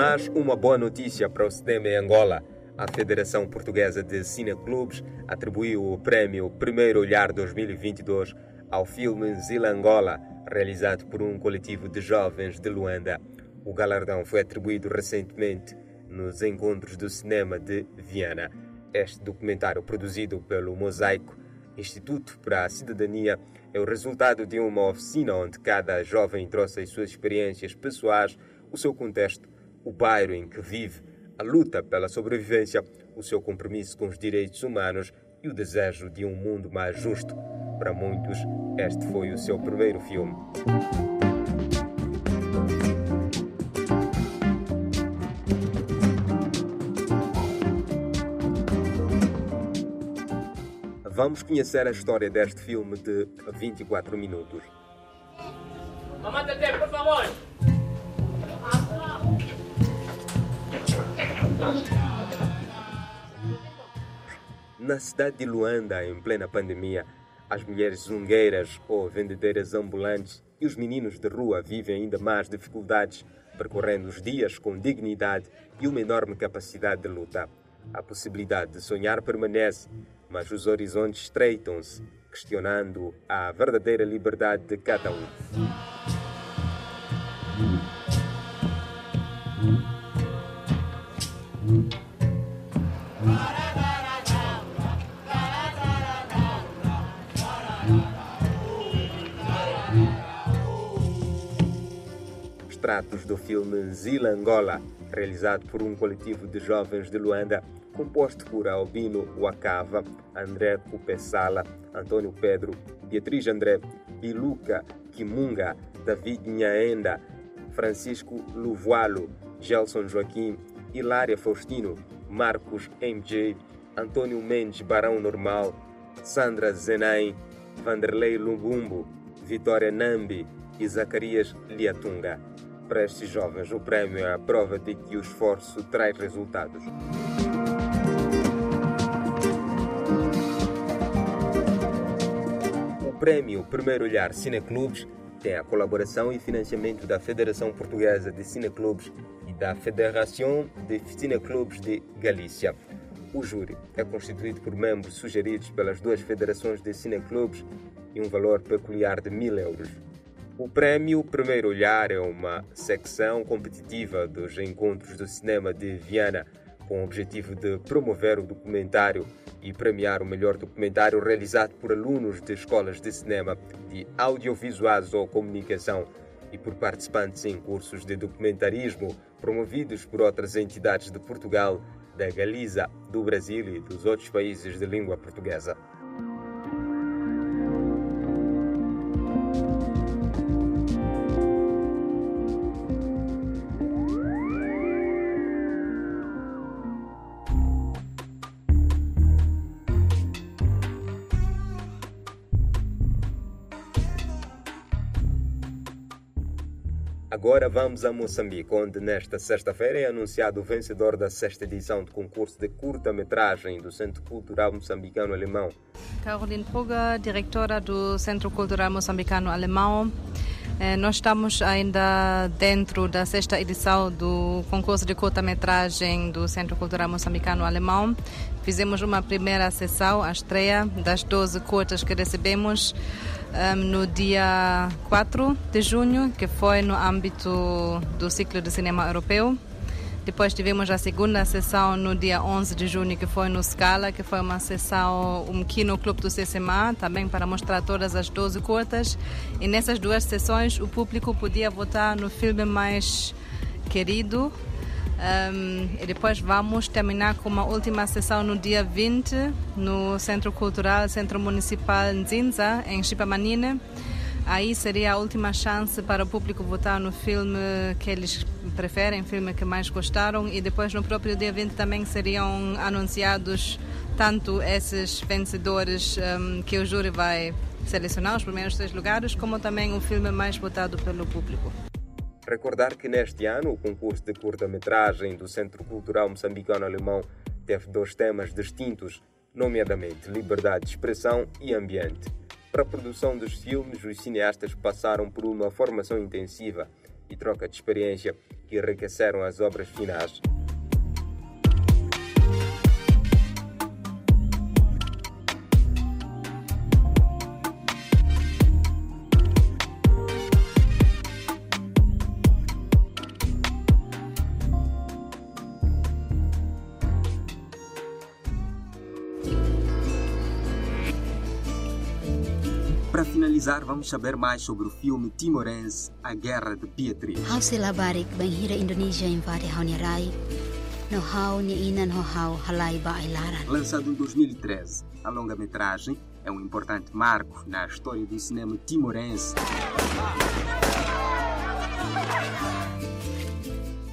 Mas uma boa notícia para o cinema em Angola. A Federação Portuguesa de Cineclubes atribuiu o prémio Primeiro Olhar 2022 ao filme Zila Angola, realizado por um coletivo de jovens de Luanda. O galardão foi atribuído recentemente nos Encontros do Cinema de Viana. Este documentário, produzido pelo Mosaico Instituto para a Cidadania, é o resultado de uma oficina onde cada jovem trouxe as suas experiências pessoais, o seu contexto, o bairro em que vive, a luta pela sobrevivência, o seu compromisso com os direitos humanos e o desejo de um mundo mais justo. Para muitos, este foi o seu primeiro filme. Vamos conhecer a história deste filme de 24 minutos. Mamãe, por favor! Na cidade de Luanda, em plena pandemia, as mulheres zungueiras ou vendedeiras ambulantes e os meninos de rua vivem ainda mais dificuldades, percorrendo os dias com dignidade e uma enorme capacidade de luta. A possibilidade de sonhar permanece, mas os horizontes estreitam-se, questionando a verdadeira liberdade de cada um. Extratos do filme Zila Angola, realizado por um coletivo de jovens de Luanda, composto por Albino Wakava, André Cupessala, Antônio Pedro, Beatriz André, Biluca Kimunga, David Nhaenda, Francisco Luvualo, Gelson Joaquim, Hilária Faustino, Marcos MJ, Antônio Mendes Barão Normal, Sandra Zenain, Vanderlei Lugumbo, Vitória Nambi e Zacarias Liatunga. Para estes jovens, o prémio é a prova de que o esforço traz resultados. O prémio Primeiro Olhar Cineclubes tem a colaboração e financiamento da Federação Portuguesa de Cineclubes e da Federação de Cineclubes de Galícia. O júri é constituído por membros sugeridos pelas duas federações de cineclubes e um valor peculiar de mil euros. O prémio Primeiro Olhar é uma secção competitiva dos Encontros do Cinema de Viana, com o objetivo de promover o documentário e premiar o melhor documentário realizado por alunos de escolas de cinema, de audiovisuais ou comunicação e por participantes em cursos de documentarismo promovidos por outras entidades de Portugal, da Galiza, do Brasil e dos outros países de língua portuguesa. Agora vamos a Moçambique, onde nesta sexta-feira é anunciado o vencedor da sexta edição do concurso de curta-metragem do Centro Cultural Moçambicano Alemão. Caroline Puga, diretora do Centro Cultural Moçambicano Alemão. Eh, nós estamos ainda dentro da sexta edição do concurso de curta-metragem do Centro Cultural Moçambicano Alemão. Fizemos uma primeira sessão, a estreia das 12 curtas que recebemos um, no dia 4 de junho, que foi no âmbito do ciclo de cinema europeu. Depois tivemos a segunda sessão no dia 11 de junho, que foi no Scala, que foi uma sessão, um kino clube do CCMA, também para mostrar todas as 12 curtas. E nessas duas sessões o público podia votar no filme mais querido um, e depois vamos terminar com uma última sessão no dia 20 no Centro Cultural, Centro Municipal Nzinza, em Chipamanine. Aí seria a última chance para o público votar no filme que eles preferem, filme que mais gostaram. E depois, no próprio dia 20, também seriam anunciados tanto esses vencedores um, que o júri vai selecionar, os primeiros três lugares, como também o filme mais votado pelo público. Recordar que neste ano o concurso de curta-metragem do Centro Cultural Moçambicano Alemão teve dois temas distintos, nomeadamente liberdade de expressão e ambiente. Para a produção dos filmes, os cineastas passaram por uma formação intensiva e troca de experiência que enriqueceram as obras finais. Para finalizar, vamos saber mais sobre o filme timorense A Guerra de Beatriz. Bang hira Indonesia hau ni rai. No hau ni inan ho hau halai ba ailaran. Lançado em 2013, a longa-metragem é um importante marco na história do cinema timorense.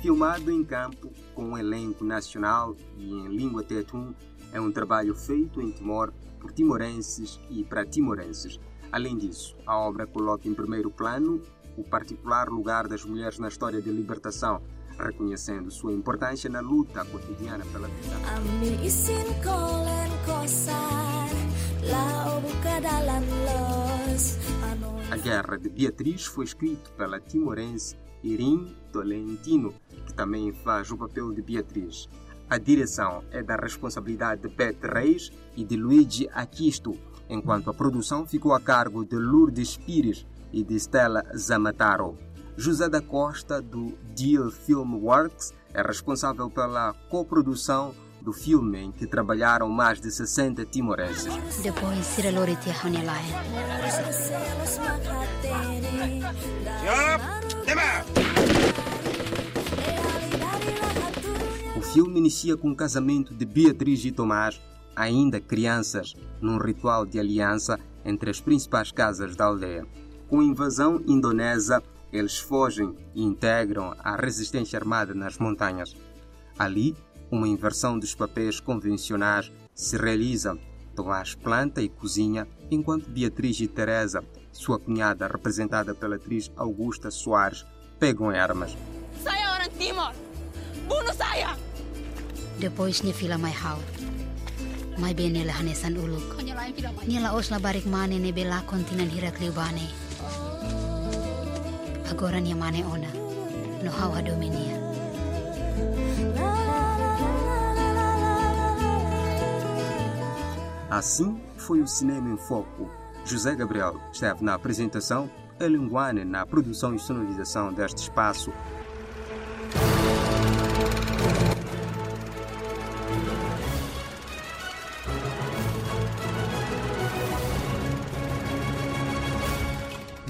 Filmado em campo com um elenco nacional e em língua tetum, é um trabalho feito em Timor por timorenses e para timorenses. Além disso, a obra coloca em primeiro plano o particular lugar das mulheres na história de libertação, reconhecendo sua importância na luta cotidiana pela vida. A Guerra de Beatriz foi escrito pela timorense Irim Tolentino, que também faz o papel de Beatriz. A direção é da responsabilidade de Beth Reis e de Luigi Aquisto, enquanto a produção ficou a cargo de Lourdes Pires e de Stella Zamataro. José da Costa, do Deal Film Works, é responsável pela coprodução do filme em que trabalharam mais de 60 timorenses. O filme inicia com o casamento de Beatriz e Tomás, ainda crianças, num ritual de aliança entre as principais casas da aldeia. Com a invasão indonésia, eles fogem e integram a resistência armada nas montanhas. Ali, uma inversão dos papéis convencionais se realiza. Tomás planta e cozinha, enquanto Beatriz e Teresa, sua cunhada representada pela atriz Augusta Soares, pegam armas. Saya orang Timor. Bunuh saya. Depois ni fila mai hau. Mai be nila hanesan uluk. Nila os la barik mane ne bela kontinan hira kliubane. Agora ni mane ona. No hau hadominia. Assim foi o Cinema em Foco. José Gabriel esteve na apresentação, Ellen Guane na produção e sonorização deste espaço.